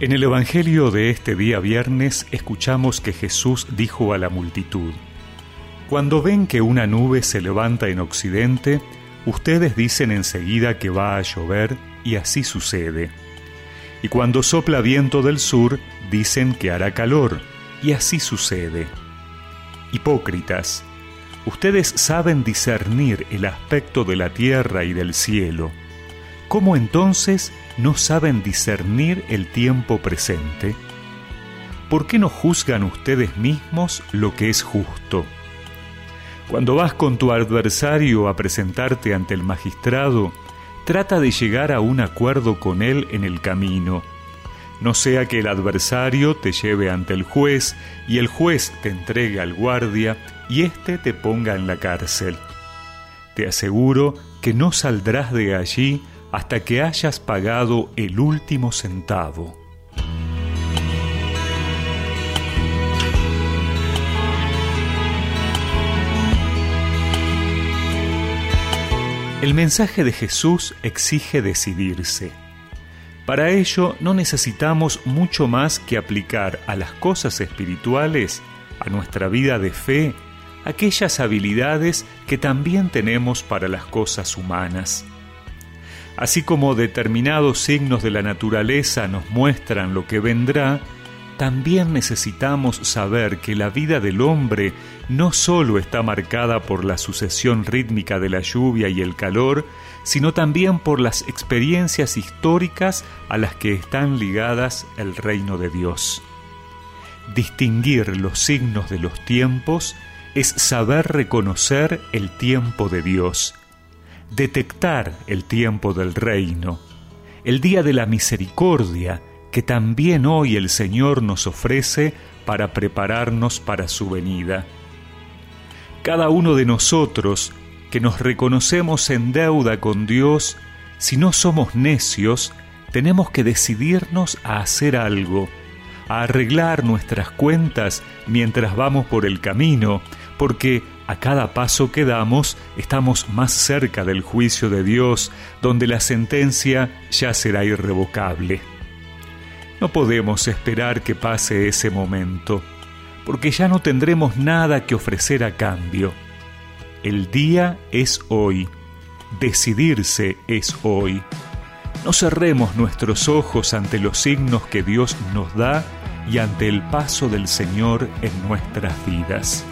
En el Evangelio de este día viernes escuchamos que Jesús dijo a la multitud, Cuando ven que una nube se levanta en occidente, ustedes dicen enseguida que va a llover y así sucede. Y cuando sopla viento del sur, dicen que hará calor y así sucede. Hipócritas, ustedes saben discernir el aspecto de la tierra y del cielo. ¿Cómo entonces no saben discernir el tiempo presente? ¿Por qué no juzgan ustedes mismos lo que es justo? Cuando vas con tu adversario a presentarte ante el magistrado, trata de llegar a un acuerdo con él en el camino. No sea que el adversario te lleve ante el juez y el juez te entregue al guardia y éste te ponga en la cárcel. Te aseguro que no saldrás de allí hasta que hayas pagado el último centavo. El mensaje de Jesús exige decidirse. Para ello no necesitamos mucho más que aplicar a las cosas espirituales, a nuestra vida de fe, aquellas habilidades que también tenemos para las cosas humanas. Así como determinados signos de la naturaleza nos muestran lo que vendrá, también necesitamos saber que la vida del hombre no solo está marcada por la sucesión rítmica de la lluvia y el calor, sino también por las experiencias históricas a las que están ligadas el reino de Dios. Distinguir los signos de los tiempos es saber reconocer el tiempo de Dios, detectar el tiempo del reino, el día de la misericordia, que también hoy el Señor nos ofrece para prepararnos para su venida. Cada uno de nosotros que nos reconocemos en deuda con Dios, si no somos necios, tenemos que decidirnos a hacer algo, a arreglar nuestras cuentas mientras vamos por el camino, porque a cada paso que damos estamos más cerca del juicio de Dios, donde la sentencia ya será irrevocable. No podemos esperar que pase ese momento, porque ya no tendremos nada que ofrecer a cambio. El día es hoy, decidirse es hoy. No cerremos nuestros ojos ante los signos que Dios nos da y ante el paso del Señor en nuestras vidas.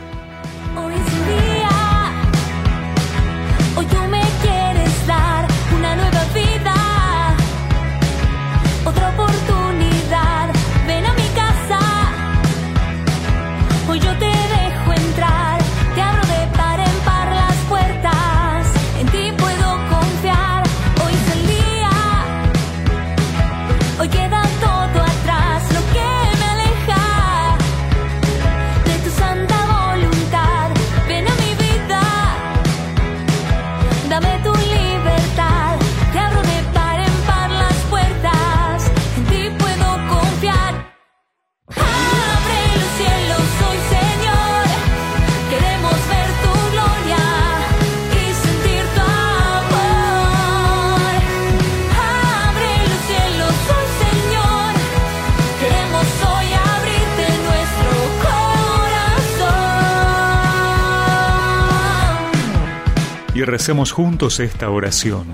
Y recemos juntos esta oración.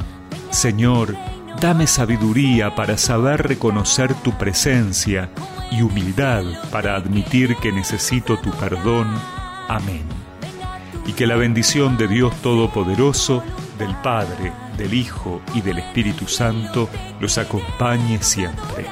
Señor, dame sabiduría para saber reconocer tu presencia y humildad para admitir que necesito tu perdón. Amén. Y que la bendición de Dios Todopoderoso, del Padre, del Hijo y del Espíritu Santo los acompañe siempre.